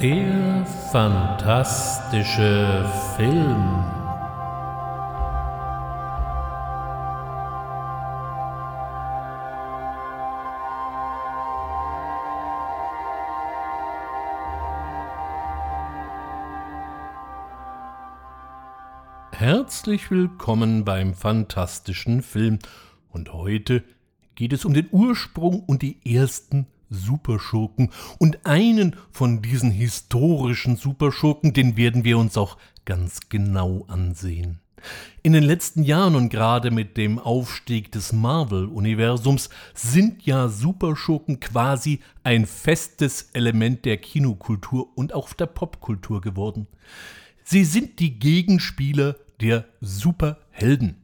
Der fantastische Film. Herzlich willkommen beim fantastischen Film. Und heute geht es um den Ursprung und die ersten Superschurken. Und einen von diesen historischen Superschurken, den werden wir uns auch ganz genau ansehen. In den letzten Jahren und gerade mit dem Aufstieg des Marvel-Universums sind ja Superschurken quasi ein festes Element der Kinokultur und auch der Popkultur geworden. Sie sind die Gegenspieler der Superhelden.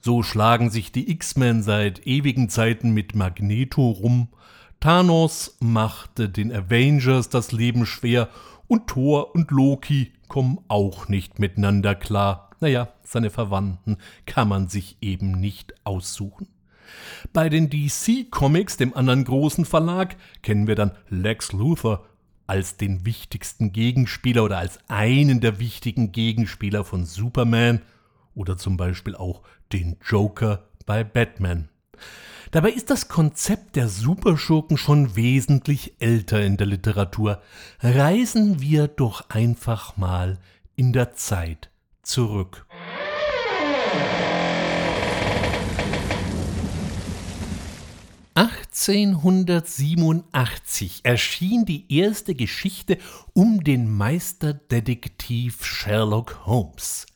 So schlagen sich die X-Men seit ewigen Zeiten mit Magneto rum, Thanos machte den Avengers das Leben schwer und Thor und Loki kommen auch nicht miteinander klar. Naja, seine Verwandten kann man sich eben nicht aussuchen. Bei den DC Comics, dem anderen großen Verlag, kennen wir dann Lex Luthor als den wichtigsten Gegenspieler oder als einen der wichtigen Gegenspieler von Superman oder zum Beispiel auch den Joker bei Batman. Dabei ist das Konzept der Superschurken schon wesentlich älter in der Literatur. Reisen wir doch einfach mal in der Zeit zurück. 1887 erschien die erste Geschichte um den Meisterdetektiv Sherlock Holmes.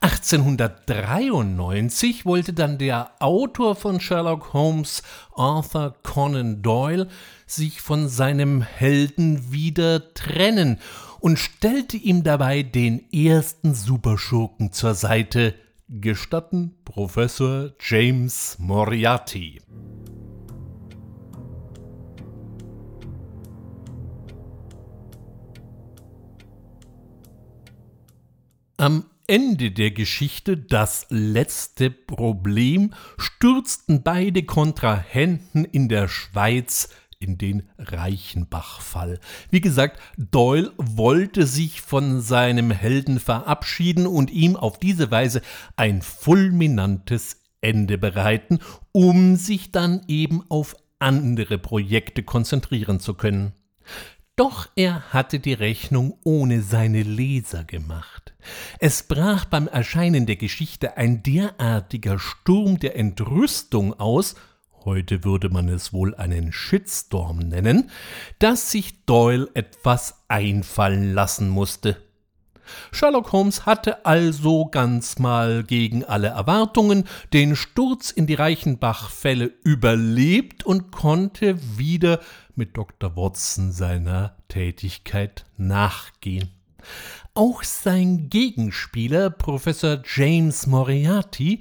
1893 wollte dann der Autor von Sherlock Holmes, Arthur Conan Doyle, sich von seinem Helden wieder trennen und stellte ihm dabei den ersten Superschurken zur Seite, gestatten Professor James Moriarty. Am Ende der Geschichte das letzte Problem stürzten beide Kontrahenten in der Schweiz in den Reichenbachfall. Wie gesagt, Doyle wollte sich von seinem Helden verabschieden und ihm auf diese Weise ein fulminantes Ende bereiten, um sich dann eben auf andere Projekte konzentrieren zu können. Doch er hatte die Rechnung ohne seine Leser gemacht. Es brach beim Erscheinen der Geschichte ein derartiger Sturm der Entrüstung aus, heute würde man es wohl einen Shitstorm nennen, dass sich Doyle etwas einfallen lassen musste. Sherlock Holmes hatte also ganz mal gegen alle Erwartungen den Sturz in die Reichenbach-Fälle überlebt und konnte wieder mit Dr. Watson seiner Tätigkeit nachgehen. Auch sein Gegenspieler, Professor James Moriarty,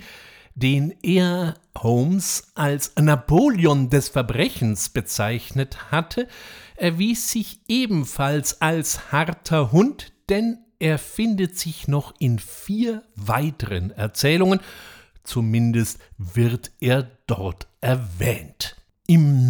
den er Holmes als Napoleon des Verbrechens bezeichnet hatte, erwies sich ebenfalls als harter Hund, denn er findet sich noch in vier weiteren Erzählungen, zumindest wird er dort erwähnt. Im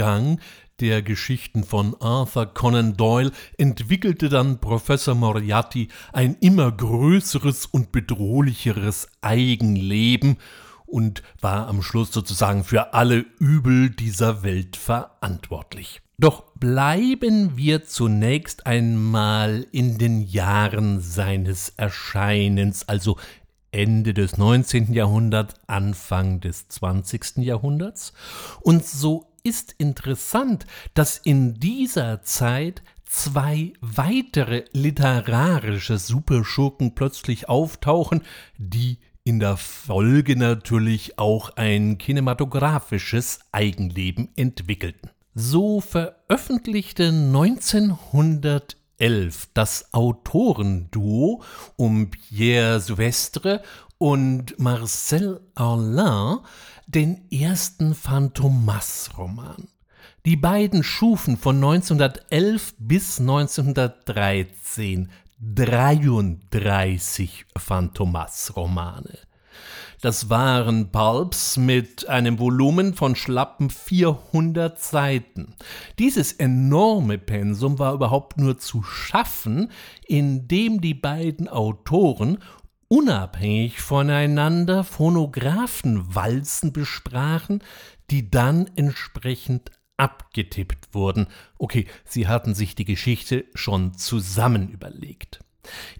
Nachgang der Geschichten von Arthur Conan Doyle entwickelte dann Professor Moriarty ein immer größeres und bedrohlicheres Eigenleben und war am Schluss sozusagen für alle Übel dieser Welt verantwortlich. Doch bleiben wir zunächst einmal in den Jahren seines Erscheinens, also Ende des 19. Jahrhunderts, Anfang des 20. Jahrhunderts. Und so ist interessant, dass in dieser Zeit zwei weitere literarische Superschurken plötzlich auftauchen, die in der Folge natürlich auch ein kinematografisches Eigenleben entwickelten. So veröffentlichte 1911 das Autorenduo um Pierre Souvestre und Marcel Arlin den ersten Phantomas-Roman. Die beiden schufen von 1911 bis 1913 33 Phantomas-Romane. Das waren Pulps mit einem Volumen von schlappen 400 Seiten. Dieses enorme Pensum war überhaupt nur zu schaffen, indem die beiden Autoren unabhängig voneinander Phonographenwalzen besprachen, die dann entsprechend abgetippt wurden. Okay, sie hatten sich die Geschichte schon zusammen überlegt.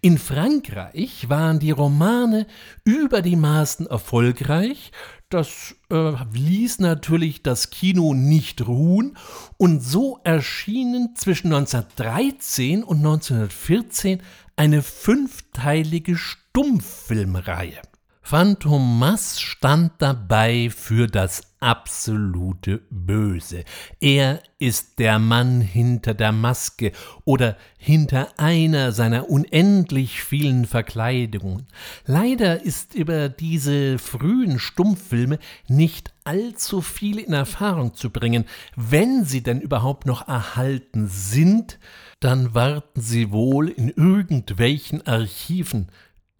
In Frankreich waren die Romane über die Maßen erfolgreich, das äh, ließ natürlich das Kino nicht ruhen und so erschienen zwischen 1913 und 1914 eine fünfteilige Stummfilmreihe. Phantomas stand dabei für das absolute Böse. Er ist der Mann hinter der Maske oder hinter einer seiner unendlich vielen Verkleidungen. Leider ist über diese frühen Stummfilme nicht allzu viel in Erfahrung zu bringen. Wenn sie denn überhaupt noch erhalten sind, dann warten sie wohl in irgendwelchen Archiven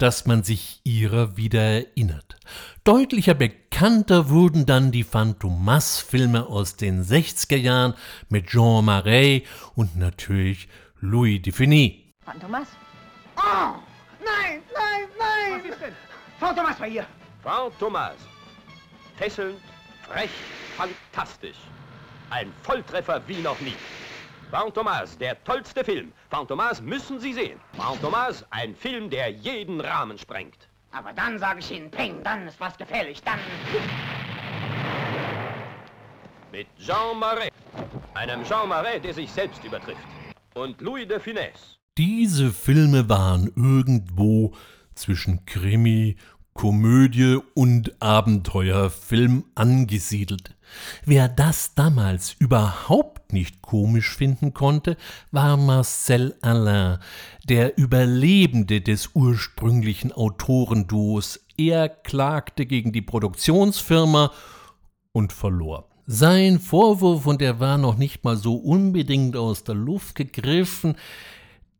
dass man sich ihrer wieder erinnert. Deutlicher bekannter wurden dann die Phantomas-Filme aus den 60er Jahren mit Jean Marais und natürlich Louis Dufiné. Phantomas? Oh! Nein, nein, nein! Was ist denn? Phantomas war hier! Phantomas. Fesselnd, frech, fantastisch. Ein Volltreffer wie noch nie. Phantomas, der tollste Film. Phantomas müssen Sie sehen. Phantomas, ein Film, der jeden Rahmen sprengt. Aber dann sage ich Ihnen, Peng, dann ist was gefährlich, dann... Mit Jean Marais. Einem Jean Marais, der sich selbst übertrifft. Und Louis de Funès. Diese Filme waren irgendwo zwischen Krimi Komödie und Abenteuerfilm angesiedelt. Wer das damals überhaupt nicht komisch finden konnte, war Marcel Alain, der Überlebende des ursprünglichen Autorenduos. Er klagte gegen die Produktionsfirma und verlor. Sein Vorwurf, und er war noch nicht mal so unbedingt aus der Luft gegriffen,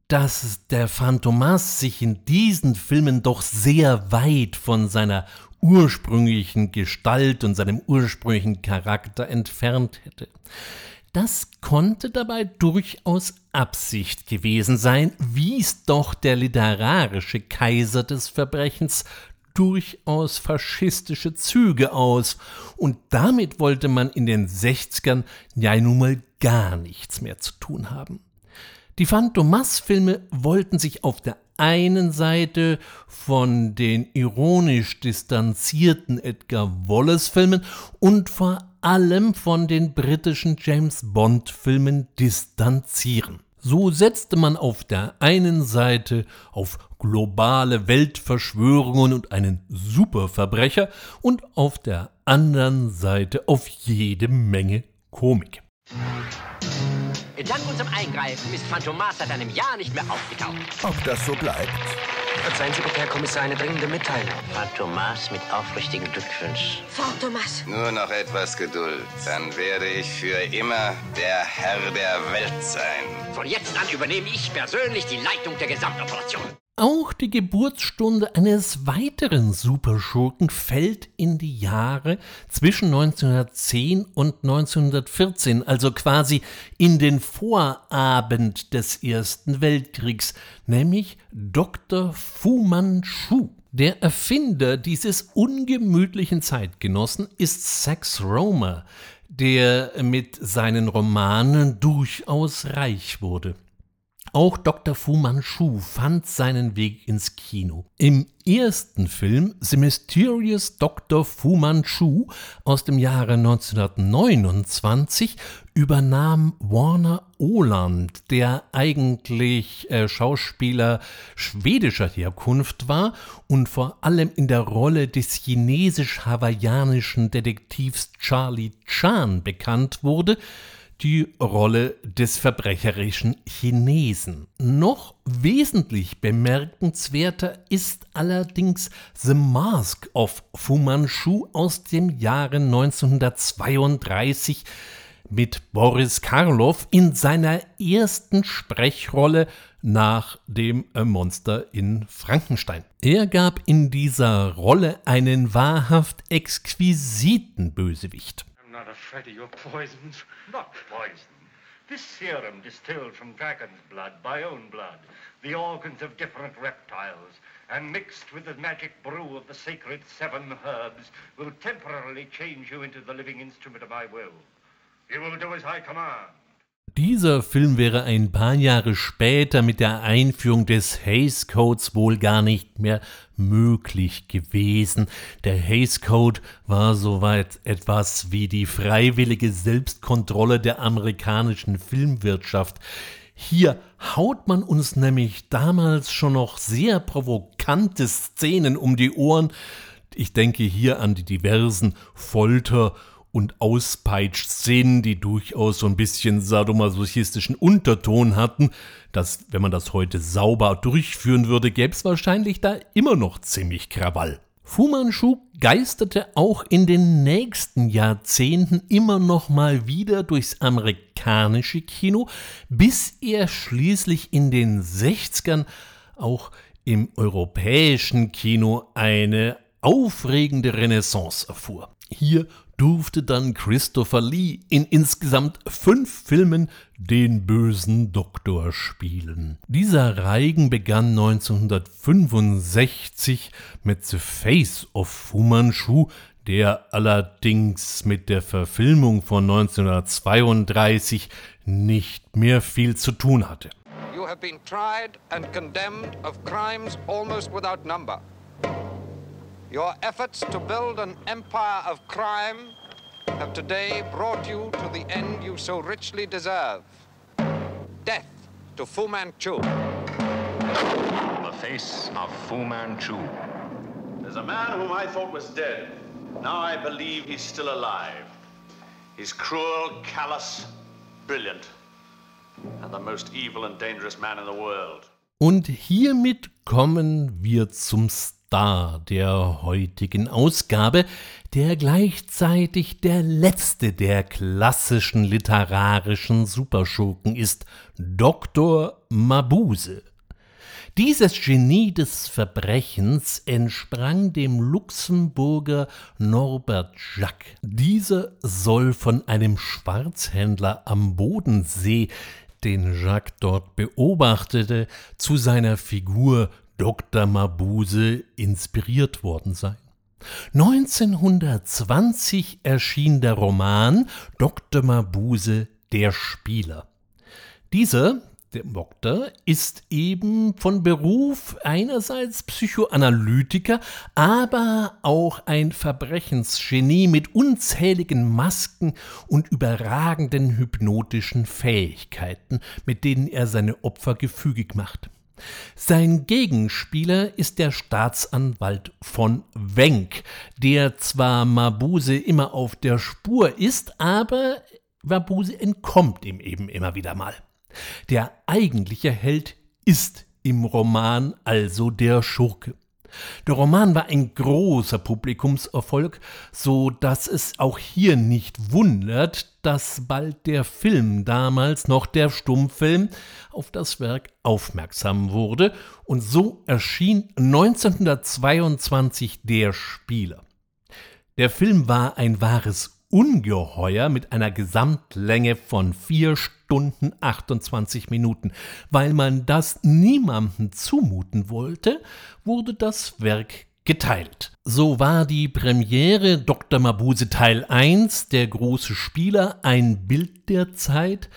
dass der Phantomas sich in diesen Filmen doch sehr weit von seiner ursprünglichen Gestalt und seinem ursprünglichen Charakter entfernt hätte. Das konnte dabei durchaus Absicht gewesen sein, wies doch der literarische Kaiser des Verbrechens durchaus faschistische Züge aus, und damit wollte man in den 60ern ja nun mal gar nichts mehr zu tun haben. Die Phantomas-Filme wollten sich auf der einen Seite von den ironisch distanzierten Edgar Wallace-Filmen und vor allem von den britischen James Bond-Filmen distanzieren. So setzte man auf der einen Seite auf globale Weltverschwörungen und einen Superverbrecher und auf der anderen Seite auf jede Menge Komik. Dank unserem Eingreifen ist Phantomas seit einem Jahr nicht mehr aufgetaucht. Ob das so bleibt? Verzeihen Sie bitte, Herr Kommissar, eine dringende Mitteilung. Phantomas mit aufrichtigen Glückwünschen. Phantomas. Nur noch etwas Geduld. Dann werde ich für immer der Herr der Welt sein. Von jetzt an übernehme ich persönlich die Leitung der Gesamtoperation. Auch die Geburtsstunde eines weiteren Superschurken fällt in die Jahre zwischen 1910 und 1914, also quasi in den Vorabend des Ersten Weltkriegs, nämlich Dr. Fu Manchu. Der Erfinder dieses ungemütlichen Zeitgenossen ist Sax Romer, der mit seinen Romanen durchaus reich wurde. Auch Dr. Fu Manchu fand seinen Weg ins Kino. Im ersten Film The Mysterious Dr. Fu Manchu aus dem Jahre 1929 übernahm Warner Oland, der eigentlich äh, Schauspieler schwedischer Herkunft war und vor allem in der Rolle des chinesisch-hawaiianischen Detektivs Charlie Chan bekannt wurde, die Rolle des verbrecherischen Chinesen. Noch wesentlich bemerkenswerter ist allerdings The Mask of Fu Manchu aus dem Jahre 1932 mit Boris Karloff in seiner ersten Sprechrolle nach dem äh, Monster in Frankenstein. Er gab in dieser Rolle einen wahrhaft exquisiten Bösewicht. I'm not afraid of your poisons. Not poison. This serum distilled from dragon's blood, my own blood, the organs of different reptiles, and mixed with the magic brew of the sacred seven herbs, will temporarily change you into the living instrument of my will. You will do as I command. Dieser Film wäre ein paar Jahre später mit der Einführung des Hays Codes wohl gar nicht mehr möglich gewesen. Der Hays Code war soweit etwas wie die freiwillige Selbstkontrolle der amerikanischen Filmwirtschaft. Hier haut man uns nämlich damals schon noch sehr provokante Szenen um die Ohren. Ich denke hier an die diversen Folter- und Auspeitsch-Szenen, die durchaus so ein bisschen sadomasochistischen Unterton hatten, dass, wenn man das heute sauber durchführen würde, gäbe es wahrscheinlich da immer noch ziemlich Krawall. Fu Manchu geisterte auch in den nächsten Jahrzehnten immer noch mal wieder durchs amerikanische Kino, bis er schließlich in den 60ern auch im europäischen Kino eine aufregende Renaissance erfuhr. Hier durfte dann Christopher Lee in insgesamt fünf Filmen den bösen Doktor spielen. Dieser Reigen begann 1965 mit The Face of Fu Manchu, der allerdings mit der Verfilmung von 1932 nicht mehr viel zu tun hatte. You have been tried and condemned of crimes almost without number. Your efforts to build an empire of crime have today brought you to the end you so richly deserve. Death to Fu Manchu. The face of Fu Manchu. There's a man whom I thought was dead. Now I believe he's still alive. He's cruel, callous, brilliant, and the most evil and dangerous man in the world. Und hiermit kommen wir zum Star Star der heutigen Ausgabe, der gleichzeitig der letzte der klassischen literarischen Superschurken ist, Dr. Mabuse. Dieses Genie des Verbrechens entsprang dem Luxemburger Norbert Jacques. Dieser soll von einem Schwarzhändler am Bodensee, den Jacques dort beobachtete, zu seiner Figur Dr. Mabuse inspiriert worden sein. 1920 erschien der Roman Dr. Mabuse der Spieler. Dieser, der Doktor, ist eben von Beruf einerseits Psychoanalytiker, aber auch ein Verbrechensgenie mit unzähligen Masken und überragenden hypnotischen Fähigkeiten, mit denen er seine Opfer gefügig macht. Sein Gegenspieler ist der Staatsanwalt von Wenk, der zwar Mabuse immer auf der Spur ist, aber Mabuse entkommt ihm eben immer wieder mal. Der eigentliche Held ist im Roman also der Schurke. Der Roman war ein großer Publikumserfolg, so dass es auch hier nicht wundert, dass bald der Film, damals noch der Stummfilm, auf das Werk aufmerksam wurde und so erschien 1922 Der Spieler. Der Film war ein wahres Ungeheuer mit einer Gesamtlänge von 4 Stunden 28 Minuten. Weil man das niemandem zumuten wollte, wurde das Werk geteilt. So war die Premiere Dr. Mabuse Teil 1, der große Spieler, ein Bild der Zeit,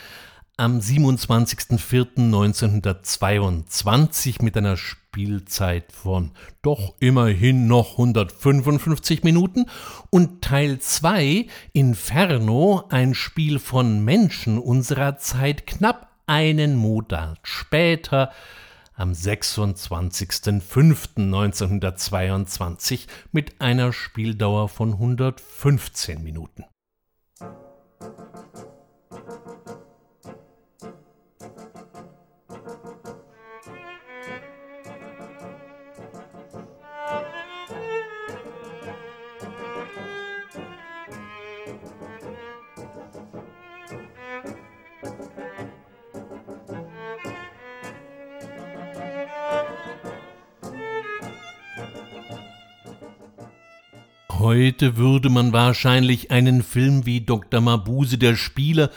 am 27.04.1922 mit einer Spielzeit von doch immerhin noch 155 Minuten und Teil 2 Inferno, ein Spiel von Menschen unserer Zeit, knapp einen Monat später am 26.05.1922 mit einer Spieldauer von 115 Minuten. Heute würde man wahrscheinlich einen Film wie Dr. Mabuse der Spieler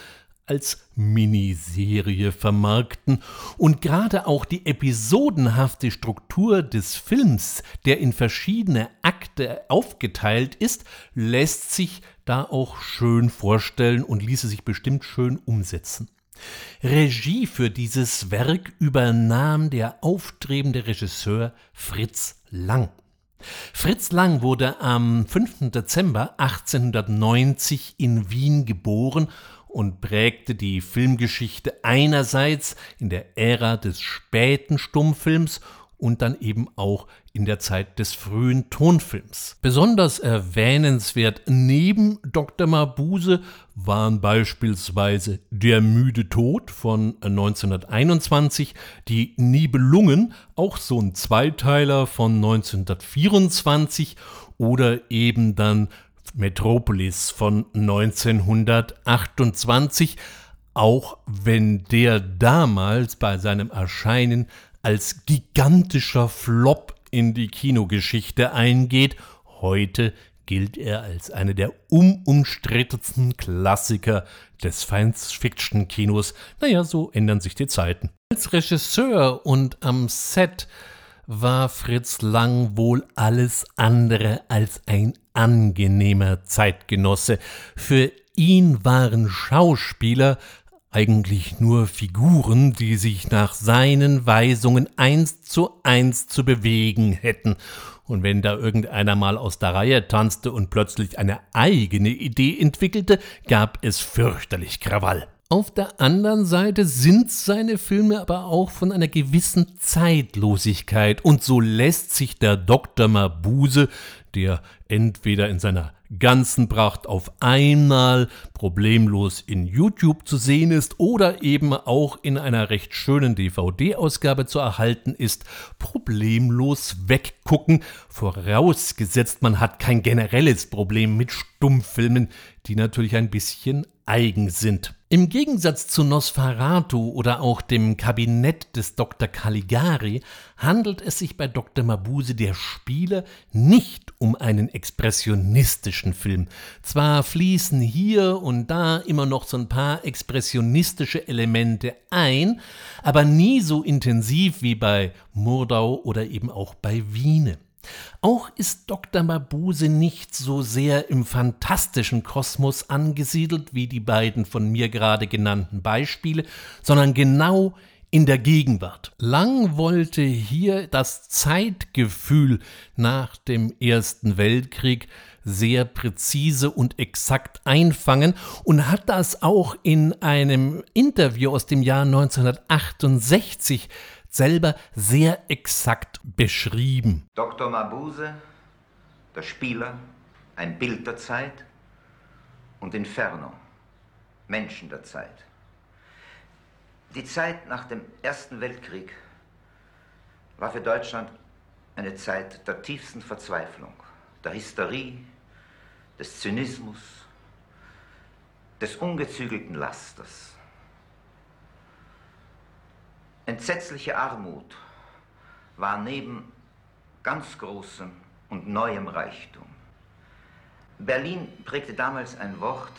als Miniserie vermarkten und gerade auch die episodenhafte Struktur des Films, der in verschiedene Akte aufgeteilt ist, lässt sich da auch schön vorstellen und ließe sich bestimmt schön umsetzen. Regie für dieses Werk übernahm der aufstrebende Regisseur Fritz Lang. Fritz Lang wurde am 5. Dezember 1890 in Wien geboren und prägte die Filmgeschichte einerseits in der Ära des späten Stummfilms und dann eben auch in der Zeit des frühen Tonfilms. Besonders erwähnenswert neben Dr. Mabuse waren beispielsweise Der müde Tod von 1921, Die Nibelungen, auch so ein Zweiteiler von 1924 oder eben dann Metropolis von 1928, auch wenn der damals bei seinem Erscheinen als gigantischer Flop in die Kinogeschichte eingeht. Heute gilt er als einer der unumstrittensten Klassiker des Science-Fiction-Kinos. Naja, so ändern sich die Zeiten. Als Regisseur und am Set war Fritz Lang wohl alles andere als ein angenehmer Zeitgenosse. Für ihn waren Schauspieler eigentlich nur Figuren, die sich nach seinen Weisungen eins zu eins zu bewegen hätten. Und wenn da irgendeiner mal aus der Reihe tanzte und plötzlich eine eigene Idee entwickelte, gab es fürchterlich Krawall. Auf der anderen Seite sind seine Filme aber auch von einer gewissen Zeitlosigkeit und so lässt sich der Dr. Mabuse, der entweder in seiner ganzen Pracht auf einmal problemlos in YouTube zu sehen ist oder eben auch in einer recht schönen DVD-Ausgabe zu erhalten ist, problemlos weggucken, vorausgesetzt man hat kein generelles Problem mit Stummfilmen, die natürlich ein bisschen eigen sind. Im Gegensatz zu Nosferatu oder auch dem Kabinett des Dr. Caligari handelt es sich bei Dr. Mabuse der Spieler nicht um einen expressionistischen Film. Zwar fließen hier und da immer noch so ein paar expressionistische Elemente ein, aber nie so intensiv wie bei Murdau oder eben auch bei Wiene. Auch ist Dr. Mabuse nicht so sehr im fantastischen Kosmos angesiedelt wie die beiden von mir gerade genannten Beispiele, sondern genau in der Gegenwart. Lang wollte hier das Zeitgefühl nach dem Ersten Weltkrieg sehr präzise und exakt einfangen und hat das auch in einem Interview aus dem Jahr 1968 selber sehr exakt beschrieben. Dr. Mabuse, der Spieler, ein Bild der Zeit und Inferno, Menschen der Zeit. Die Zeit nach dem Ersten Weltkrieg war für Deutschland eine Zeit der tiefsten Verzweiflung, der Hysterie, des Zynismus, des ungezügelten Lasters. Entsetzliche Armut war neben ganz großem und neuem Reichtum. Berlin prägte damals ein Wort,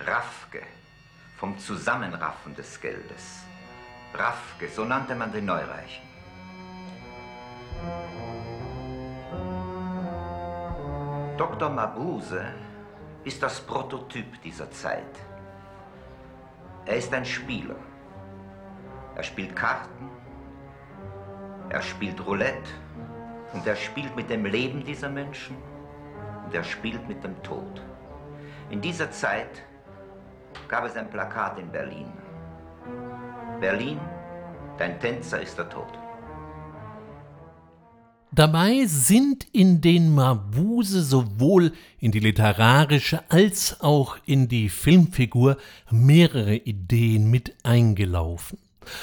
Raffke, vom Zusammenraffen des Geldes. Raffke, so nannte man den Neureichen. Dr. Mabuse ist das Prototyp dieser Zeit. Er ist ein Spieler. Er spielt Karten, er spielt Roulette und er spielt mit dem Leben dieser Menschen und er spielt mit dem Tod. In dieser Zeit gab es ein Plakat in Berlin. Berlin, dein Tänzer ist der Tod. Dabei sind in den Mabuse sowohl in die literarische als auch in die Filmfigur mehrere Ideen mit eingelaufen.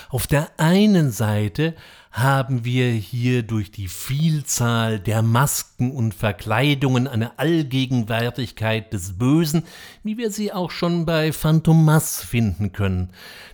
Auf der einen Seite haben wir hier durch die Vielzahl der Masken und Verkleidungen eine Allgegenwärtigkeit des Bösen, wie wir sie auch schon bei Phantomas finden können.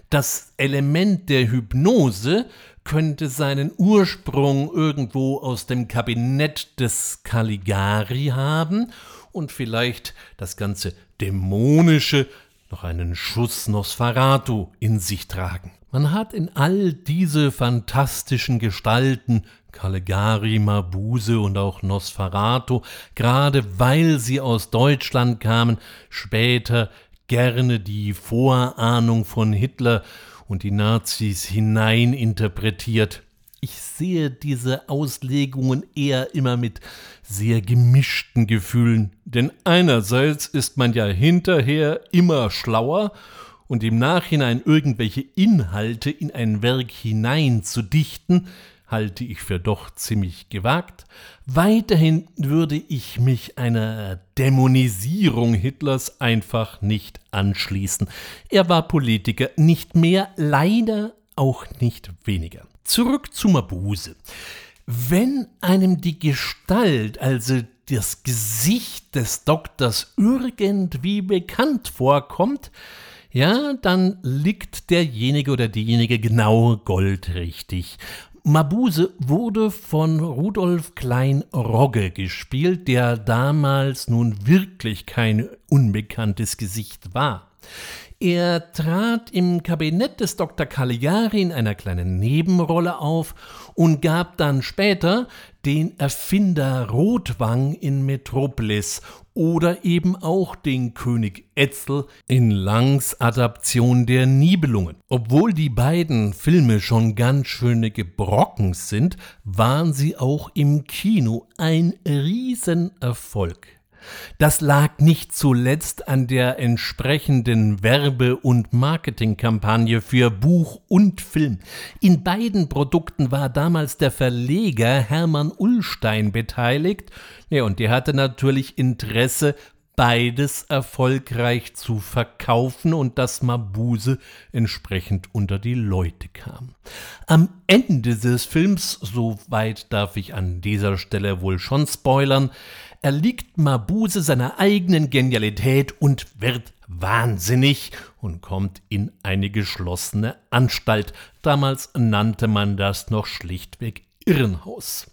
Das Element der Hypnose könnte seinen Ursprung irgendwo aus dem Kabinett des Caligari haben und vielleicht das ganze Dämonische noch einen Schuss Nosferatu in sich tragen. Man hat in all diese fantastischen Gestalten Caligari, Mabuse und auch Nosferatu, gerade weil sie aus Deutschland kamen, später gerne die Vorahnung von Hitler und die Nazis hineininterpretiert. Ich sehe diese Auslegungen eher immer mit sehr gemischten Gefühlen, denn einerseits ist man ja hinterher immer schlauer und im Nachhinein irgendwelche Inhalte in ein Werk hinein zu dichten, halte ich für doch ziemlich gewagt. Weiterhin würde ich mich einer Dämonisierung Hitlers einfach nicht anschließen. Er war Politiker, nicht mehr, leider auch nicht weniger. Zurück zu Mabuse. Wenn einem die Gestalt, also das Gesicht des Doktors irgendwie bekannt vorkommt, ja, dann liegt derjenige oder diejenige genau goldrichtig. Mabuse wurde von Rudolf Klein-Rogge gespielt, der damals nun wirklich kein unbekanntes Gesicht war. Er trat im Kabinett des Dr. Caligari in einer kleinen Nebenrolle auf und gab dann später den Erfinder Rotwang in Metropolis oder eben auch den König Etzel in Langs Adaption der Nibelungen. Obwohl die beiden Filme schon ganz schöne Gebrocken sind, waren sie auch im Kino ein Riesenerfolg. Das lag nicht zuletzt an der entsprechenden Werbe- und Marketingkampagne für Buch und Film. In beiden Produkten war damals der Verleger Hermann Ullstein beteiligt, ja, und der hatte natürlich Interesse, beides erfolgreich zu verkaufen und dass Mabuse entsprechend unter die Leute kam. Am Ende des Films, soweit darf ich an dieser Stelle wohl schon spoilern, erliegt Mabuse seiner eigenen Genialität und wird wahnsinnig und kommt in eine geschlossene Anstalt. Damals nannte man das noch schlichtweg Irrenhaus.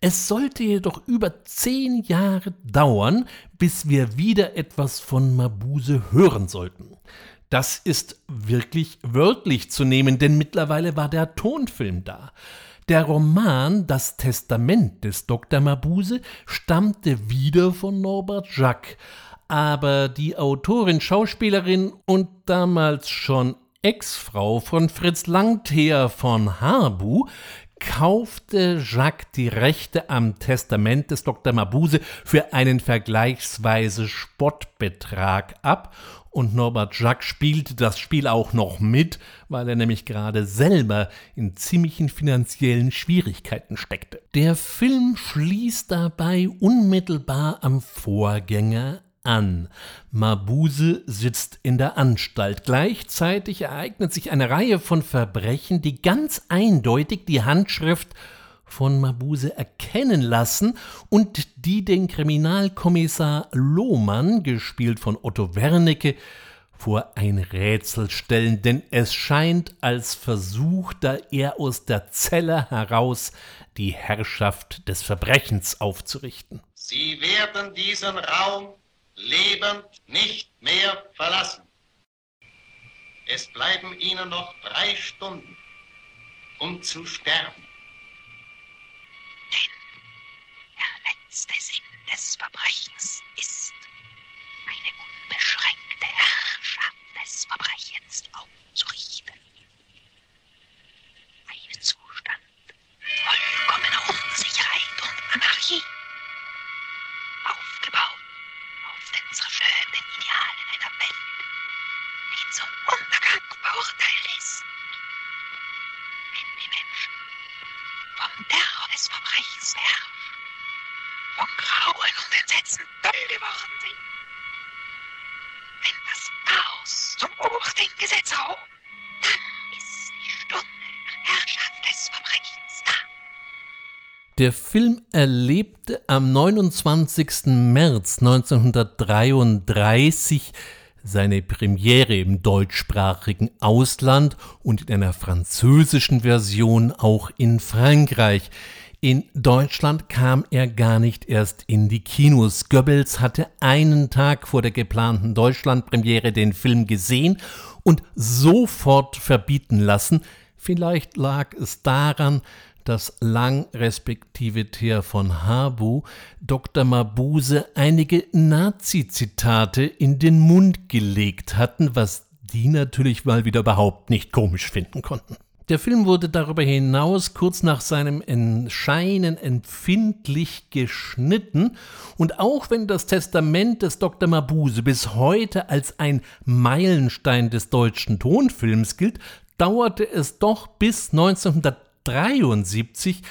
Es sollte jedoch über zehn Jahre dauern, bis wir wieder etwas von Mabuse hören sollten. Das ist wirklich wörtlich zu nehmen, denn mittlerweile war der Tonfilm da. Der Roman Das Testament des Dr. Mabuse stammte wieder von Norbert Jacques, aber die Autorin, Schauspielerin und damals schon Ex-Frau von Fritz Langtheer von Harbu kaufte Jacques die Rechte am Testament des Dr. Mabuse für einen vergleichsweise Spottbetrag ab und Norbert Jacques spielte das Spiel auch noch mit, weil er nämlich gerade selber in ziemlichen finanziellen Schwierigkeiten steckte. Der Film schließt dabei unmittelbar am Vorgänger an. Mabuse sitzt in der Anstalt. Gleichzeitig ereignet sich eine Reihe von Verbrechen, die ganz eindeutig die Handschrift von Mabuse erkennen lassen und die den Kriminalkommissar Lohmann, gespielt von Otto Wernicke, vor ein Rätsel stellen, denn es scheint, als versuchte er aus der Zelle heraus die Herrschaft des Verbrechens aufzurichten. Sie werden diesen Raum lebend nicht mehr verlassen. Es bleiben Ihnen noch drei Stunden, um zu sterben. Letzte Sinn des Verbrechens ist, eine unbeschränkte Herrschaft des Verbrechens aufzurichten. Ein Zustand vollkommener Unsicherheit und Anarchie, aufgebaut auf den zerstörenden Idealen einer Welt, die zum Untergang verurteilt ist. Wenn die Menschen vom Terror des Verbrechens herrschen, von Grauen und Entsetzen toll geworden sind. Wenn das Chaos zum obersten Gesetz erhoben, dann ist die Stunde der Herrschaft des Verbrechens da. Der Film erlebte am 29. März 1933 seine Premiere im deutschsprachigen Ausland und in einer französischen Version auch in Frankreich. In Deutschland kam er gar nicht erst in die Kinos. Goebbels hatte einen Tag vor der geplanten Deutschlandpremiere den Film gesehen und sofort verbieten lassen. Vielleicht lag es daran, dass Lang respektive Theer von Habu Dr. Mabuse einige Nazi-Zitate in den Mund gelegt hatten, was die natürlich mal wieder überhaupt nicht komisch finden konnten. Der Film wurde darüber hinaus kurz nach seinem Erscheinen empfindlich geschnitten und auch wenn das Testament des Dr. Mabuse bis heute als ein Meilenstein des deutschen Tonfilms gilt, dauerte es doch bis 1973,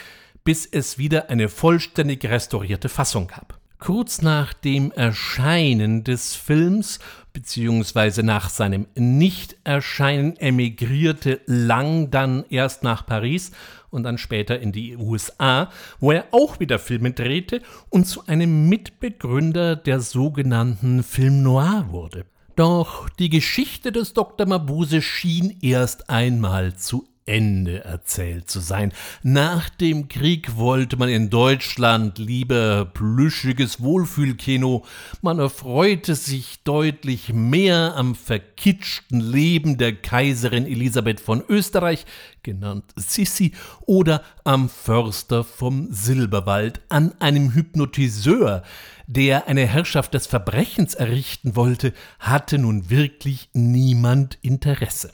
bis es wieder eine vollständig restaurierte Fassung gab. Kurz nach dem Erscheinen des Films bzw. nach seinem Nichterscheinen emigrierte Lang dann erst nach Paris und dann später in die USA, wo er auch wieder Filme drehte und zu einem Mitbegründer der sogenannten Film Noir wurde. Doch die Geschichte des Dr. Mabuse schien erst einmal zu Ende erzählt zu sein. Nach dem Krieg wollte man in Deutschland lieber plüschiges Wohlfühlkino. Man erfreute sich deutlich mehr am verkitschten Leben der Kaiserin Elisabeth von Österreich, genannt Sissi, oder am Förster vom Silberwald, an einem Hypnotiseur, der eine Herrschaft des Verbrechens errichten wollte, hatte nun wirklich niemand Interesse.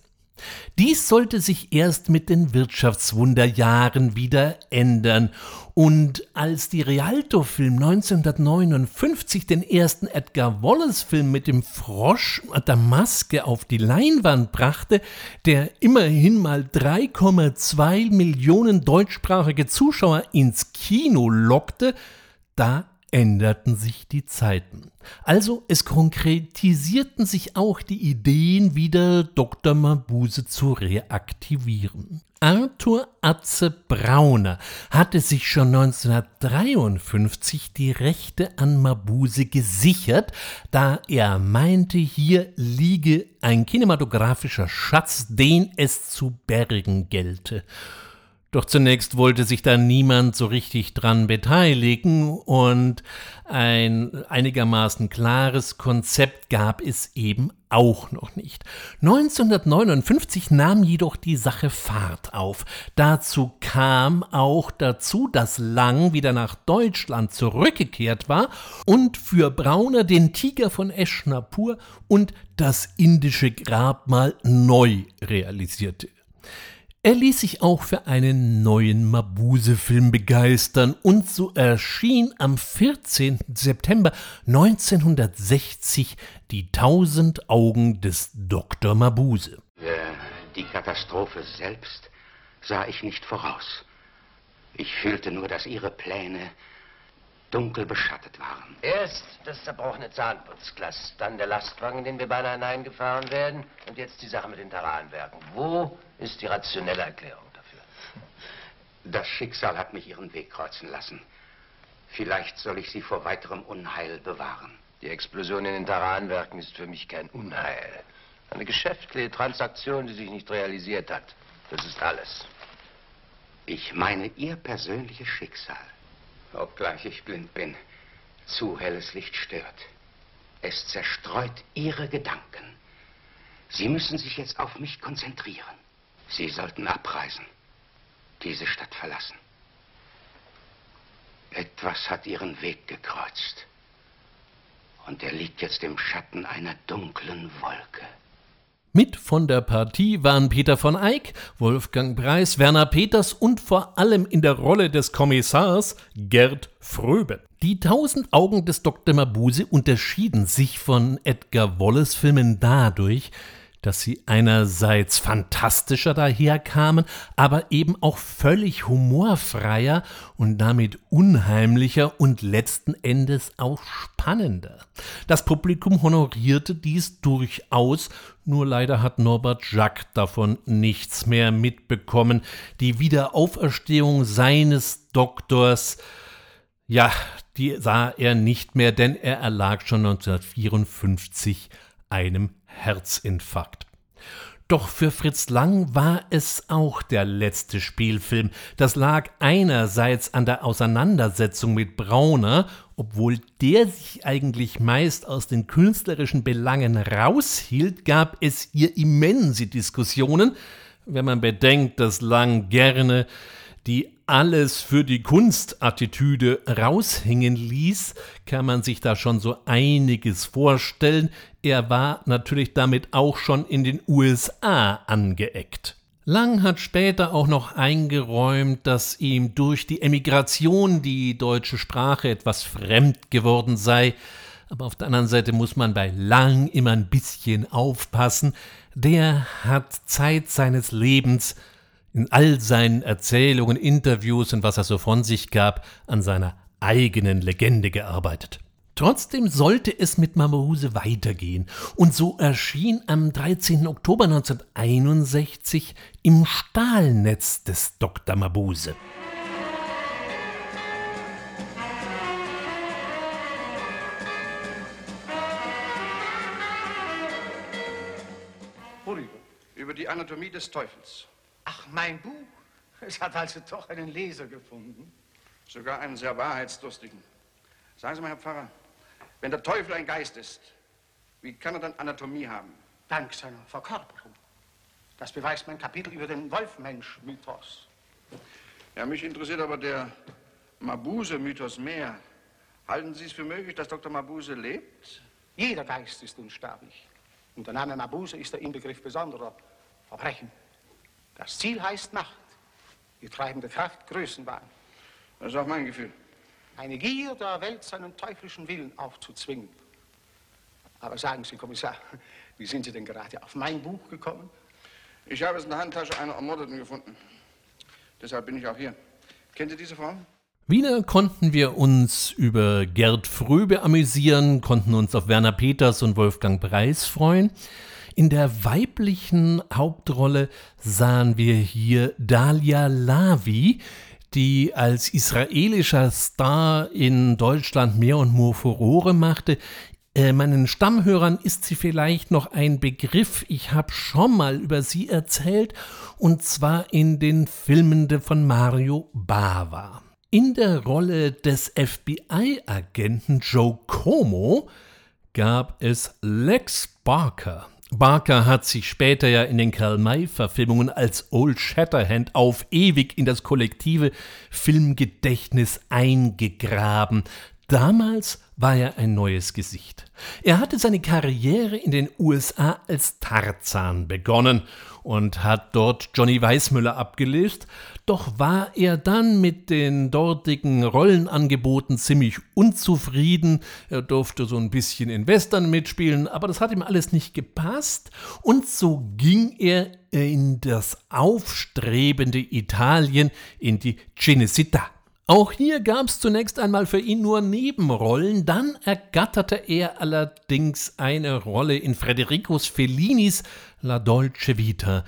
Dies sollte sich erst mit den Wirtschaftswunderjahren wieder ändern. Und als die Rialto-Film 1959 den ersten Edgar Wallace-Film mit dem Frosch und der Maske auf die Leinwand brachte, der immerhin mal 3,2 Millionen deutschsprachige Zuschauer ins Kino lockte, da änderten sich die Zeiten. Also es konkretisierten sich auch die Ideen, wieder Dr. Mabuse zu reaktivieren. Arthur Atze Brauner hatte sich schon 1953 die Rechte an Mabuse gesichert, da er meinte, hier liege ein kinematografischer Schatz, den es zu bergen gelte. Doch zunächst wollte sich da niemand so richtig dran beteiligen und ein einigermaßen klares Konzept gab es eben auch noch nicht. 1959 nahm jedoch die Sache Fahrt auf. Dazu kam auch dazu, dass Lang wieder nach Deutschland zurückgekehrt war und für Brauner den Tiger von Eschnapur und das indische Grabmal neu realisierte. Er ließ sich auch für einen neuen Mabuse-Film begeistern und so erschien am 14. September 1960 Die Tausend Augen des Dr. Mabuse. Die Katastrophe selbst sah ich nicht voraus. Ich fühlte nur, dass ihre Pläne dunkel beschattet waren. Erst das zerbrochene Zahnputzglas, dann der Lastwagen, in den wir beinahe hineingefahren werden und jetzt die Sache mit den Taranwerken. Wo ist die rationelle Erklärung dafür? Das Schicksal hat mich ihren Weg kreuzen lassen. Vielleicht soll ich sie vor weiterem Unheil bewahren. Die Explosion in den Taranwerken ist für mich kein Unheil. Eine geschäftliche Transaktion, die sich nicht realisiert hat. Das ist alles. Ich meine Ihr persönliches Schicksal obgleich ich blind bin, zu helles Licht stört. Es zerstreut Ihre Gedanken. Sie müssen sich jetzt auf mich konzentrieren. Sie sollten abreisen, diese Stadt verlassen. Etwas hat Ihren Weg gekreuzt. Und er liegt jetzt im Schatten einer dunklen Wolke. Mit von der Partie waren Peter von Eyck, Wolfgang Preis, Werner Peters und vor allem in der Rolle des Kommissars Gerd Fröbe. Die Tausend Augen des Dr. Mabuse unterschieden sich von Edgar Wallace Filmen dadurch, dass sie einerseits fantastischer daherkamen, aber eben auch völlig humorfreier und damit unheimlicher und letzten Endes auch spannender. Das Publikum honorierte dies durchaus, nur leider hat Norbert Jacques davon nichts mehr mitbekommen. Die Wiederauferstehung seines Doktors, ja, die sah er nicht mehr, denn er erlag schon 1954 einem Herzinfarkt. Doch für Fritz Lang war es auch der letzte Spielfilm. Das lag einerseits an der Auseinandersetzung mit Brauner, obwohl der sich eigentlich meist aus den künstlerischen Belangen raushielt, gab es hier immense Diskussionen, wenn man bedenkt, dass Lang gerne die alles für die Kunstattitüde raushängen ließ, kann man sich da schon so einiges vorstellen. Er war natürlich damit auch schon in den USA angeeckt. Lang hat später auch noch eingeräumt, dass ihm durch die Emigration die deutsche Sprache etwas fremd geworden sei. Aber auf der anderen Seite muss man bei Lang immer ein bisschen aufpassen. Der hat Zeit seines Lebens in all seinen Erzählungen, Interviews und was er so von sich gab, an seiner eigenen Legende gearbeitet. Trotzdem sollte es mit Mabuse weitergehen, und so erschien am 13. Oktober 1961 im Stahlnetz des Dr. Mabuse. Über die Anatomie des Teufels. Ach, mein Buch. Es hat also doch einen Leser gefunden. Sogar einen sehr wahrheitsdurstigen. Sagen Sie mal, Herr Pfarrer, wenn der Teufel ein Geist ist, wie kann er dann Anatomie haben? Dank seiner Verkörperung. Das beweist mein Kapitel über den Wolfmensch-Mythos. Ja, mich interessiert aber der Mabuse-Mythos mehr. Halten Sie es für möglich, dass Dr. Mabuse lebt? Jeder Geist ist unsterblich. Und der Name Mabuse ist der Inbegriff besonderer Verbrechen. Das Ziel heißt Macht. Die treibende Kraft Größenwahn. Das ist auch mein Gefühl. Eine Gier der Welt, seinen teuflischen Willen aufzuzwingen. Aber sagen Sie, Kommissar, wie sind Sie denn gerade auf mein Buch gekommen? Ich habe es in der Handtasche einer Ermordeten gefunden. Deshalb bin ich auch hier. Kennen Sie diese Frau? Wieder konnten wir uns über Gerd Fröbe amüsieren, konnten uns auf Werner Peters und Wolfgang Preis freuen. In der weiblichen Hauptrolle sahen wir hier Dalia Lavi, die als israelischer Star in Deutschland mehr und mehr Furore machte. Äh, meinen Stammhörern ist sie vielleicht noch ein Begriff. Ich habe schon mal über sie erzählt, und zwar in den Filmen von Mario Bava. In der Rolle des FBI-Agenten Joe Como gab es Lex Barker. Barker hat sich später ja in den Karl-May-Verfilmungen als Old Shatterhand auf ewig in das kollektive Filmgedächtnis eingegraben. Damals war er ein neues Gesicht. Er hatte seine Karriere in den USA als Tarzan begonnen und hat dort Johnny Weissmüller abgelöst, doch war er dann mit den dortigen Rollenangeboten ziemlich unzufrieden. Er durfte so ein bisschen in Western mitspielen, aber das hat ihm alles nicht gepasst und so ging er in das aufstrebende Italien, in die Cinecittà. Auch hier gab es zunächst einmal für ihn nur Nebenrollen, dann ergatterte er allerdings eine Rolle in Federicos Fellinis La Dolce Vita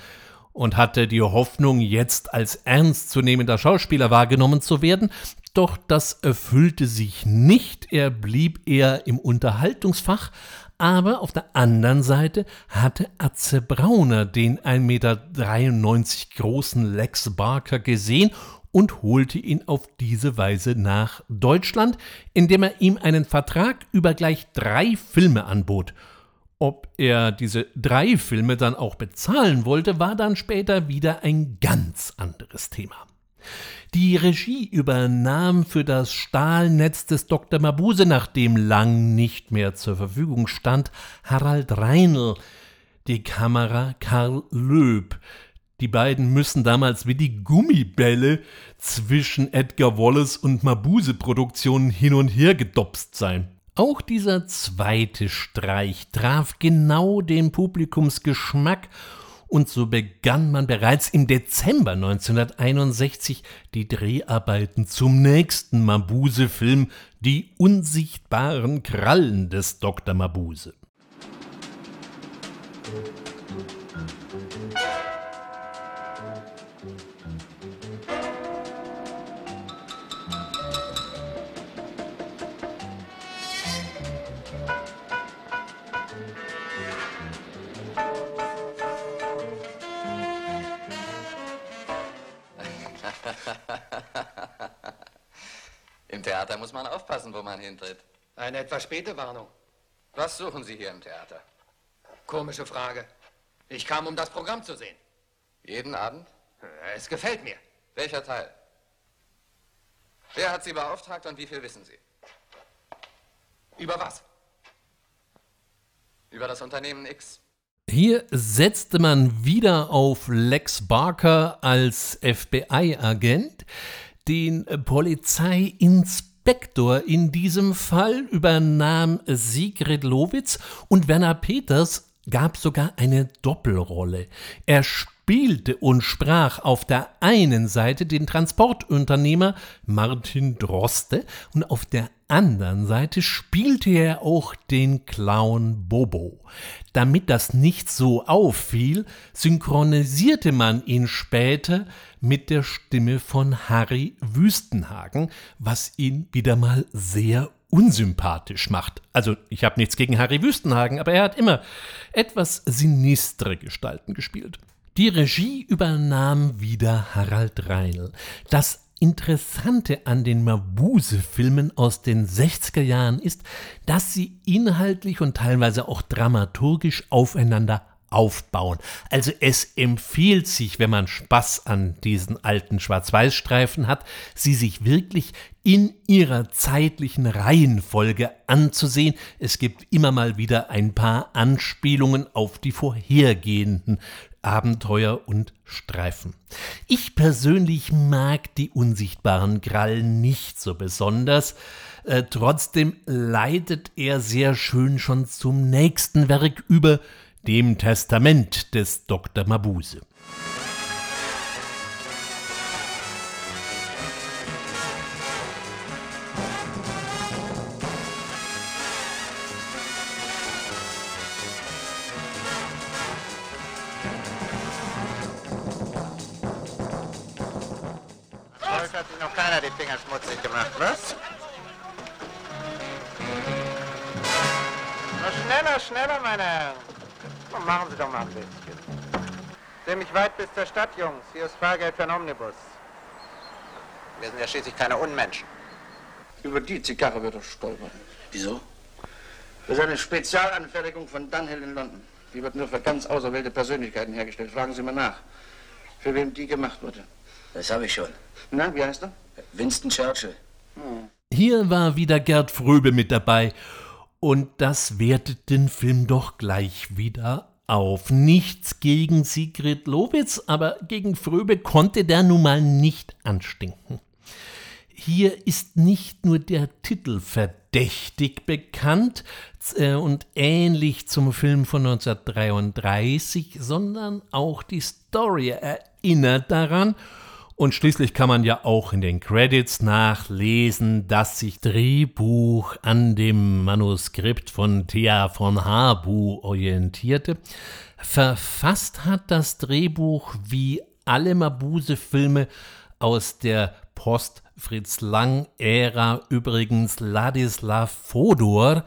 und hatte die Hoffnung, jetzt als ernstzunehmender Schauspieler wahrgenommen zu werden, doch das erfüllte sich nicht, er blieb eher im Unterhaltungsfach, aber auf der anderen Seite hatte Atze Brauner den 1,93 Meter großen Lex Barker gesehen und holte ihn auf diese Weise nach Deutschland, indem er ihm einen Vertrag über gleich drei Filme anbot. Ob er diese drei Filme dann auch bezahlen wollte, war dann später wieder ein ganz anderes Thema. Die Regie übernahm für das Stahlnetz des Dr. Mabuse, nachdem Lang nicht mehr zur Verfügung stand, Harald Reinl, die Kamera Karl Löb, die beiden müssen damals wie die Gummibälle zwischen Edgar Wallace und Mabuse Produktionen hin und her gedopst sein. Auch dieser zweite Streich traf genau den Publikumsgeschmack und so begann man bereits im Dezember 1961 die Dreharbeiten zum nächsten Mabuse-Film Die unsichtbaren Krallen des Dr. Mabuse. Theater muss man aufpassen, wo man hintritt. Eine etwas späte Warnung. Was suchen Sie hier im Theater? Komische Frage. Ich kam, um das Programm zu sehen. Jeden Abend? Es gefällt mir. Welcher Teil? Wer hat Sie beauftragt und wie viel wissen Sie? Über was? Über das Unternehmen X. Hier setzte man wieder auf Lex Barker als FBI-Agent. Den Polizeiinspektor in diesem Fall übernahm Sigrid Lowitz und Werner Peters gab sogar eine Doppelrolle. Er spielte und sprach auf der einen Seite den Transportunternehmer Martin Droste und auf der anderen Seite spielte er auch den Clown Bobo. Damit das nicht so auffiel, synchronisierte man ihn später mit der Stimme von Harry Wüstenhagen, was ihn wieder mal sehr unsympathisch macht. Also ich habe nichts gegen Harry Wüstenhagen, aber er hat immer etwas sinistre Gestalten gespielt. Die Regie übernahm wieder Harald Reinl. Das Interessante an den Mabuse-Filmen aus den 60er Jahren ist, dass sie inhaltlich und teilweise auch dramaturgisch aufeinander aufbauen. Also es empfiehlt sich, wenn man Spaß an diesen alten Schwarz-Weiß-Streifen hat, sie sich wirklich in ihrer zeitlichen Reihenfolge anzusehen. Es gibt immer mal wieder ein paar Anspielungen auf die vorhergehenden Abenteuer und Streifen. Ich persönlich mag die unsichtbaren Krallen nicht so besonders. Äh, trotzdem leitet er sehr schön schon zum nächsten Werk über, dem Testament des Dr. Mabuse. Ziemlich weit bis zur Stadt, Jungs. Hier ist Fahrgeld für einen Omnibus. Wir sind ja schließlich keine Unmenschen. Über die Zigarre wird er stolpern. Wieso? Das ist eine Spezialanfertigung von Dunhill in London. Die wird nur für ganz auserwählte Persönlichkeiten hergestellt. Fragen Sie mal nach, für wen die gemacht wurde. Das habe ich schon. Na, wie heißt er? Winston Churchill. Hm. Hier war wieder Gerd Fröbe mit dabei. Und das wertet den Film doch gleich wieder auf. Nichts gegen Sigrid Lowitz, aber gegen Fröbe konnte der nun mal nicht anstinken. Hier ist nicht nur der Titel verdächtig bekannt äh, und ähnlich zum Film von 1933, sondern auch die Story erinnert daran und schließlich kann man ja auch in den Credits nachlesen, dass sich Drehbuch an dem Manuskript von Thea von Habu orientierte. Verfasst hat das Drehbuch wie alle Mabuse-Filme aus der Post-Fritz-Lang-Ära übrigens Ladislav Fodor,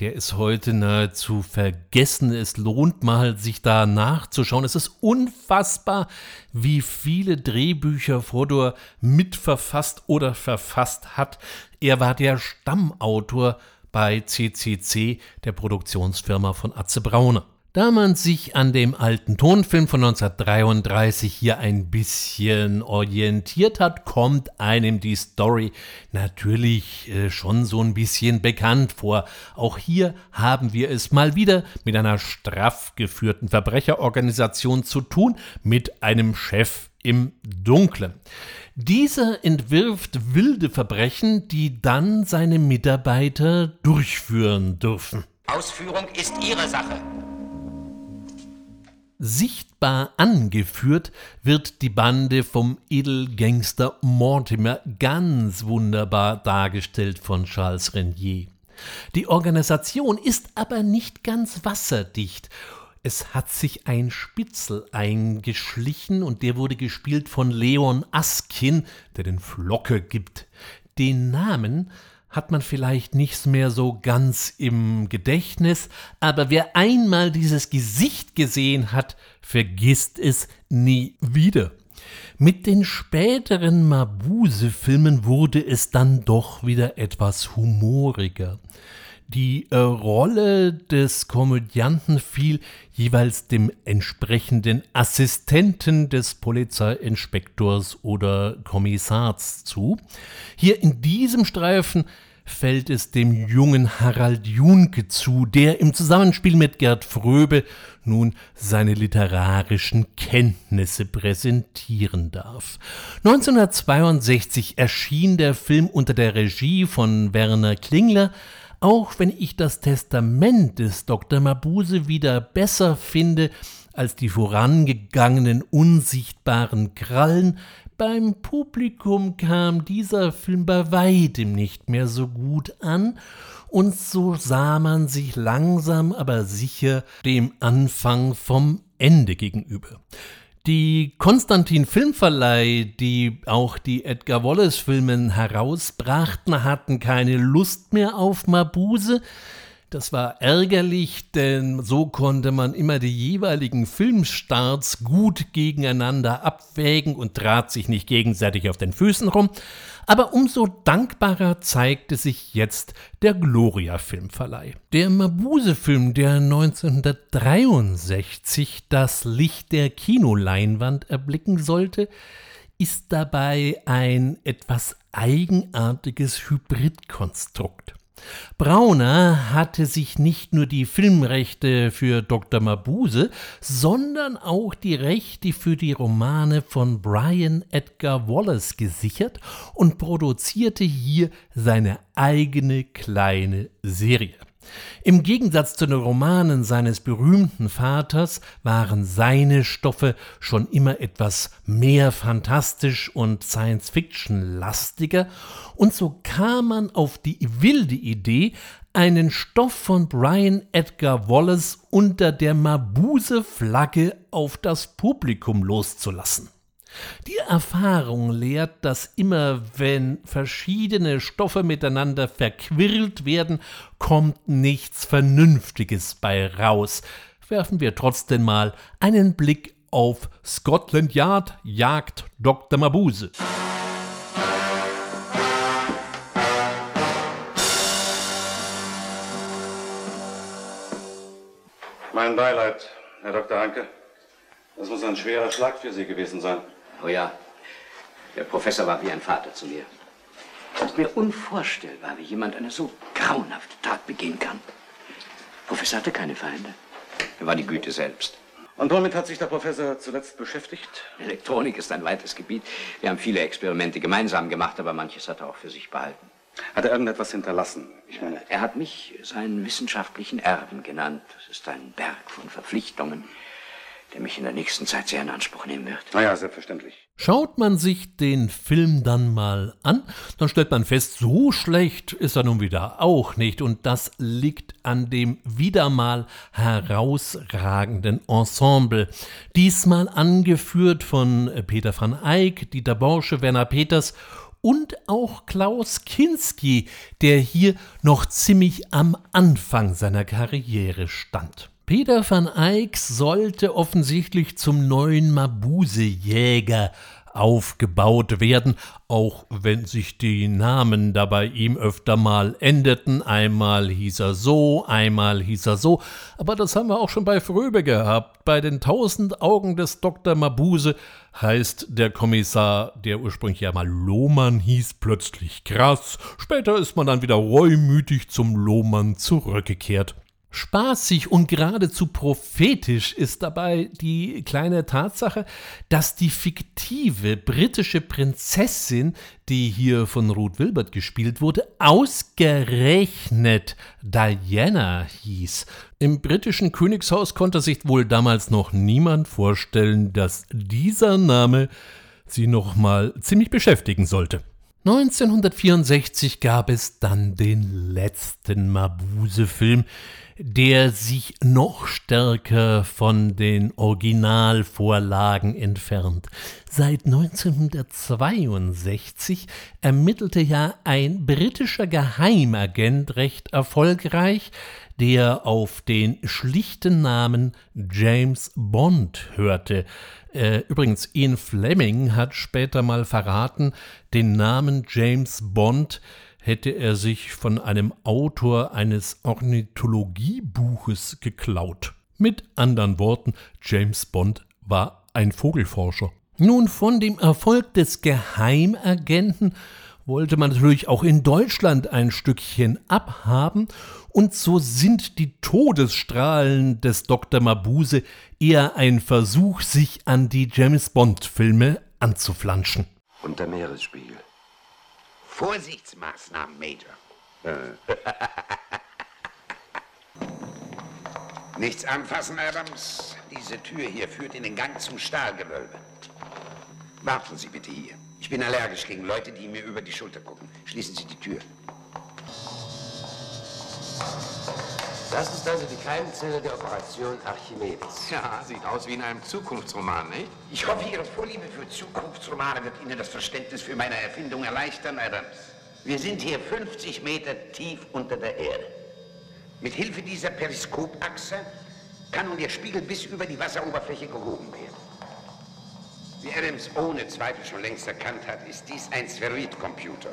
der ist heute nahezu vergessen. Es lohnt mal, sich da nachzuschauen. Es ist unfassbar, wie viele Drehbücher Fodor mitverfasst oder verfasst hat. Er war der Stammautor bei CCC, der Produktionsfirma von Atze Brauner. Da man sich an dem alten Tonfilm von 1933 hier ein bisschen orientiert hat, kommt einem die Story natürlich äh, schon so ein bisschen bekannt vor. Auch hier haben wir es mal wieder mit einer straff geführten Verbrecherorganisation zu tun, mit einem Chef im Dunklen. Dieser entwirft wilde Verbrechen, die dann seine Mitarbeiter durchführen dürfen. Ausführung ist Ihre Sache. Sichtbar angeführt wird die Bande vom Edelgangster Mortimer ganz wunderbar dargestellt von Charles Renier. Die Organisation ist aber nicht ganz wasserdicht. Es hat sich ein Spitzel eingeschlichen und der wurde gespielt von Leon Askin, der den Flocke gibt. Den Namen hat man vielleicht nicht mehr so ganz im Gedächtnis, aber wer einmal dieses Gesicht gesehen hat, vergisst es nie wieder. Mit den späteren Mabuse-Filmen wurde es dann doch wieder etwas humoriger. Die äh, Rolle des Komödianten fiel jeweils dem entsprechenden Assistenten des Polizeiinspektors oder Kommissars zu. Hier in diesem Streifen fällt es dem jungen Harald Junke zu, der im Zusammenspiel mit Gerd Fröbe nun seine literarischen Kenntnisse präsentieren darf. 1962 erschien der Film unter der Regie von Werner Klingler, auch wenn ich das Testament des Dr. Mabuse wieder besser finde als die vorangegangenen unsichtbaren Krallen, beim Publikum kam dieser Film bei weitem nicht mehr so gut an, und so sah man sich langsam aber sicher dem Anfang vom Ende gegenüber. Die Konstantin Filmverleih, die auch die Edgar Wallace Filmen herausbrachten, hatten keine Lust mehr auf Mabuse, das war ärgerlich, denn so konnte man immer die jeweiligen Filmstarts gut gegeneinander abwägen und trat sich nicht gegenseitig auf den Füßen rum. Aber umso dankbarer zeigte sich jetzt der Gloria Filmverleih. Der Mabuse-Film, der 1963 das Licht der Kinoleinwand erblicken sollte, ist dabei ein etwas eigenartiges Hybridkonstrukt. Brauner hatte sich nicht nur die Filmrechte für Dr. Mabuse, sondern auch die Rechte für die Romane von Brian Edgar Wallace gesichert und produzierte hier seine eigene kleine Serie. Im Gegensatz zu den Romanen seines berühmten Vaters waren seine Stoffe schon immer etwas mehr fantastisch und Science-Fiction-lastiger, und so kam man auf die wilde Idee, einen Stoff von Brian Edgar Wallace unter der Mabuse-Flagge auf das Publikum loszulassen. Die Erfahrung lehrt, dass immer wenn verschiedene Stoffe miteinander verquirlt werden, kommt nichts Vernünftiges bei raus. Werfen wir trotzdem mal einen Blick auf Scotland Yard jagt Dr. Mabuse. Mein Beileid, Herr Dr. Hanke. Das muss ein schwerer Schlag für Sie gewesen sein. Oh ja, der Professor war wie ein Vater zu mir. Es ist mir unvorstellbar, wie jemand eine so grauenhafte Tat begehen kann. Der Professor hatte keine Feinde. Er war die Güte selbst. Und womit hat sich der Professor zuletzt beschäftigt? Elektronik ist ein weites Gebiet. Wir haben viele Experimente gemeinsam gemacht, aber manches hat er auch für sich behalten. Hat er irgendetwas hinterlassen? Ich meine, er hat mich seinen wissenschaftlichen Erben genannt. Das ist ein Berg von Verpflichtungen der mich in der nächsten Zeit sehr in Anspruch nehmen wird. Na ja, selbstverständlich. Schaut man sich den Film dann mal an, dann stellt man fest, so schlecht ist er nun wieder auch nicht. Und das liegt an dem wieder mal herausragenden Ensemble. Diesmal angeführt von Peter van Eyck, Dieter Borsche, Werner Peters und auch Klaus Kinski, der hier noch ziemlich am Anfang seiner Karriere stand. Peter van Eyck sollte offensichtlich zum neuen Mabuse-Jäger aufgebaut werden, auch wenn sich die Namen dabei ihm öfter mal änderten. Einmal hieß er so, einmal hieß er so. Aber das haben wir auch schon bei Fröbe gehabt. Bei den tausend Augen des Dr. Mabuse heißt der Kommissar, der ursprünglich ja mal Lohmann hieß, plötzlich krass. Später ist man dann wieder reumütig zum Lohmann zurückgekehrt. Spaßig und geradezu prophetisch ist dabei die kleine Tatsache, dass die fiktive britische Prinzessin, die hier von Ruth Wilbert gespielt wurde, ausgerechnet Diana hieß. Im britischen Königshaus konnte sich wohl damals noch niemand vorstellen, dass dieser Name sie noch mal ziemlich beschäftigen sollte. 1964 gab es dann den letzten Mabuse-Film, der sich noch stärker von den Originalvorlagen entfernt. Seit 1962 ermittelte ja ein britischer Geheimagent recht erfolgreich, der auf den schlichten Namen James Bond hörte. Äh, übrigens, Ian Fleming hat später mal verraten, den Namen James Bond hätte er sich von einem Autor eines Ornithologiebuches geklaut. Mit anderen Worten, James Bond war ein Vogelforscher. Nun, von dem Erfolg des Geheimagenten wollte man natürlich auch in Deutschland ein Stückchen abhaben, und so sind die Todesstrahlen des Dr. Mabuse eher ein Versuch, sich an die James Bond-Filme anzuflanschen. Unter Meeresspiegel. Vorsichtsmaßnahmen, Major. Nichts anfassen, Adams. Diese Tür hier führt in den Gang zum Stahlgewölbe. Warten Sie bitte hier. Ich bin allergisch gegen Leute, die mir über die Schulter gucken. Schließen Sie die Tür. Das ist also die Keimzelle der Operation Archimedes. Ja, sieht aus wie in einem Zukunftsroman, nicht? Ich hoffe, Ihre Vorliebe für Zukunftsromane wird Ihnen das Verständnis für meine Erfindung erleichtern, Adams. Wir sind hier 50 Meter tief unter der Erde. Mit Hilfe dieser Periskopachse kann nun der Spiegel bis über die Wasseroberfläche gehoben werden. Wie Adams ohne Zweifel schon längst erkannt hat, ist dies ein Spheroidcomputer.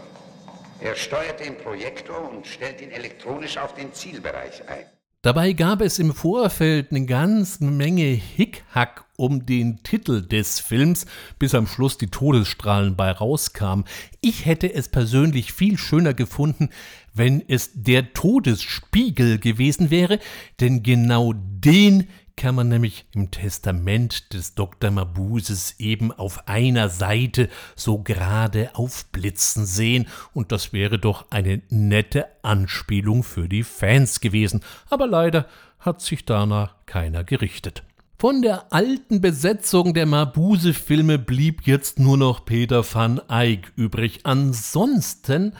Er steuert den Projektor und stellt ihn elektronisch auf den Zielbereich ein. Dabei gab es im Vorfeld eine ganze Menge Hickhack um den Titel des Films, bis am Schluss die Todesstrahlen bei rauskamen. Ich hätte es persönlich viel schöner gefunden, wenn es der Todesspiegel gewesen wäre, denn genau den kann man nämlich im Testament des Dr. Mabuses eben auf einer Seite so gerade aufblitzen sehen, und das wäre doch eine nette Anspielung für die Fans gewesen, aber leider hat sich danach keiner gerichtet. Von der alten Besetzung der Mabuse-Filme blieb jetzt nur noch Peter van Eyck übrig. Ansonsten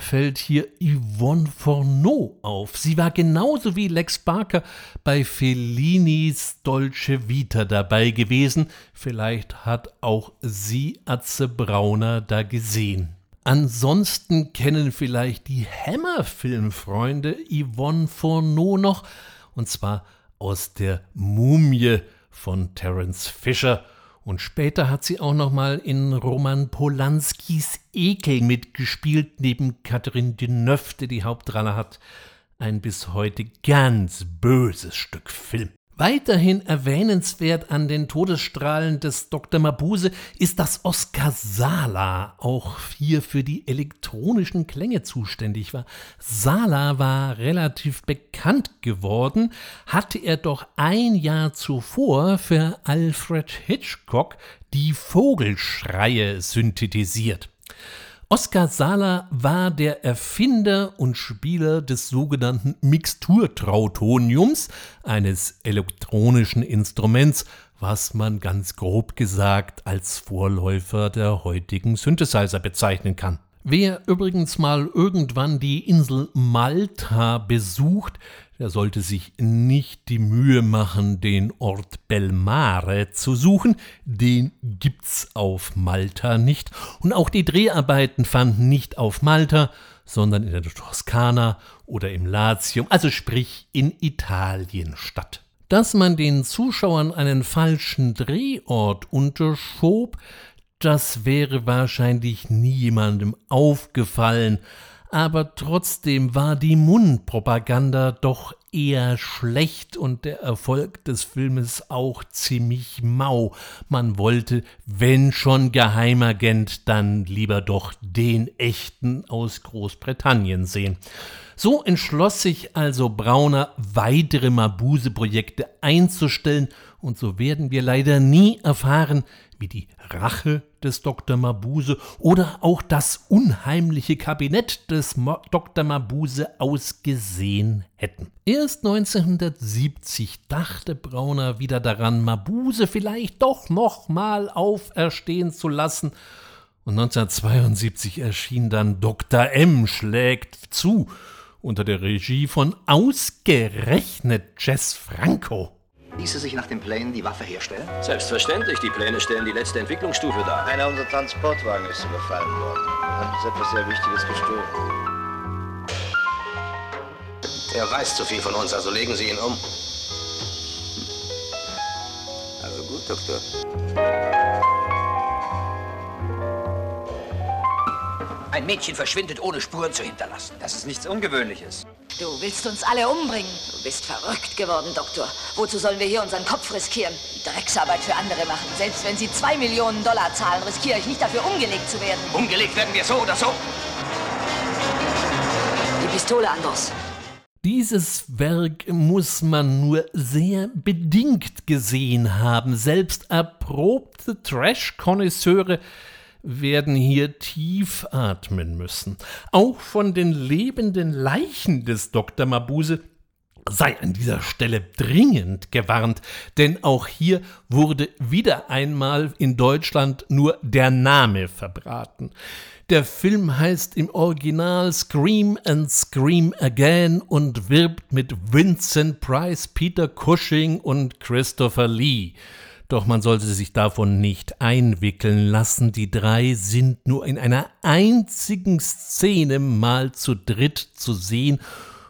fällt hier Yvonne Forneau auf. Sie war genauso wie Lex Barker bei Fellinis Dolce Vita dabei gewesen. Vielleicht hat auch sie Atze Brauner da gesehen. Ansonsten kennen vielleicht die Hammer-Filmfreunde Yvonne Forneau noch, und zwar aus der Mumie von Terence Fisher und später hat sie auch noch mal in Roman Polanskis Ekel mitgespielt, neben Catherine Deneuve, die die Hauptrolle hat. Ein bis heute ganz böses Stück Film. Weiterhin erwähnenswert an den Todesstrahlen des Dr. Mabuse ist, dass Oskar Sala auch hier für die elektronischen Klänge zuständig war. Sala war relativ bekannt geworden, hatte er doch ein Jahr zuvor für Alfred Hitchcock die Vogelschreie synthetisiert. Oskar Sala war der Erfinder und Spieler des sogenannten Mixturtrautoniums, eines elektronischen Instruments, was man ganz grob gesagt als Vorläufer der heutigen Synthesizer bezeichnen kann. Wer übrigens mal irgendwann die Insel Malta besucht, er sollte sich nicht die Mühe machen, den Ort Belmare zu suchen, den gibt's auf Malta nicht, und auch die Dreharbeiten fanden nicht auf Malta, sondern in der Toskana oder im Latium, also sprich in Italien statt. Dass man den Zuschauern einen falschen Drehort unterschob, das wäre wahrscheinlich niemandem aufgefallen, aber trotzdem war die Mundpropaganda doch eher schlecht und der Erfolg des Filmes auch ziemlich mau. Man wollte, wenn schon Geheimagent, dann lieber doch den echten aus Großbritannien sehen. So entschloss sich also Brauner, weitere Mabuse-Projekte einzustellen, und so werden wir leider nie erfahren, wie die Rache des Dr. Mabuse oder auch das unheimliche Kabinett des Mo Dr. Mabuse ausgesehen hätten. Erst 1970 dachte Brauner wieder daran, Mabuse vielleicht doch nochmal auferstehen zu lassen, und 1972 erschien dann Dr. M schlägt zu, unter der Regie von ausgerechnet Jess Franco. Ließe sich nach den Plänen die Waffe herstellen? Selbstverständlich, die Pläne stellen die letzte Entwicklungsstufe dar. Einer unserer Transportwagen ist überfallen worden. Wir haben uns etwas sehr Wichtiges gestohlen. Er weiß zu viel von uns, also legen Sie ihn um. Also gut, Doktor. Ein Mädchen verschwindet, ohne Spuren zu hinterlassen. Das ist nichts Ungewöhnliches. Du willst uns alle umbringen. Du bist verrückt geworden, Doktor. Wozu sollen wir hier unseren Kopf riskieren? Drecksarbeit für andere machen. Selbst wenn sie zwei Millionen Dollar zahlen, riskiere ich nicht dafür, umgelegt zu werden. Umgelegt werden wir so oder so. Die Pistole, Andros. Dieses Werk muss man nur sehr bedingt gesehen haben. Selbst erprobte Trash-Konnoisseure werden hier tief atmen müssen. Auch von den lebenden Leichen des Dr. Mabuse sei an dieser Stelle dringend gewarnt, denn auch hier wurde wieder einmal in Deutschland nur der Name verbraten. Der Film heißt im Original Scream and Scream Again und wirbt mit Vincent Price, Peter Cushing und Christopher Lee. Doch man sollte sich davon nicht einwickeln lassen. Die drei sind nur in einer einzigen Szene mal zu dritt zu sehen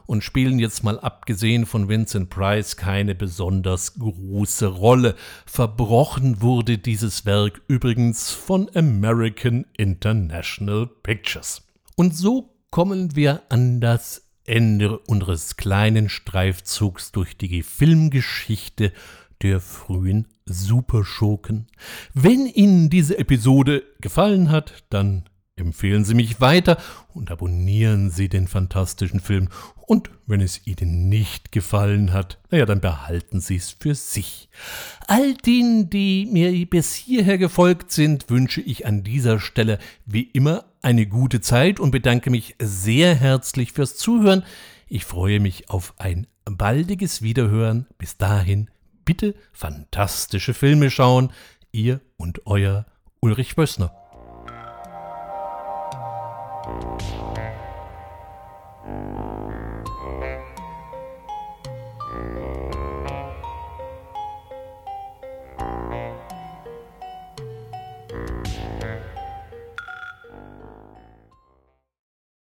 und spielen jetzt mal abgesehen von Vincent Price keine besonders große Rolle. Verbrochen wurde dieses Werk übrigens von American International Pictures. Und so kommen wir an das Ende unseres kleinen Streifzugs durch die Filmgeschichte der frühen Superschurken. Wenn Ihnen diese Episode gefallen hat, dann empfehlen Sie mich weiter und abonnieren Sie den fantastischen Film. Und wenn es Ihnen nicht gefallen hat, naja, dann behalten Sie es für sich. All denen, die mir bis hierher gefolgt sind, wünsche ich an dieser Stelle wie immer eine gute Zeit und bedanke mich sehr herzlich fürs Zuhören. Ich freue mich auf ein baldiges Wiederhören. Bis dahin, bitte fantastische Filme schauen. Ihr und euer Ulrich Wössner. Thank you.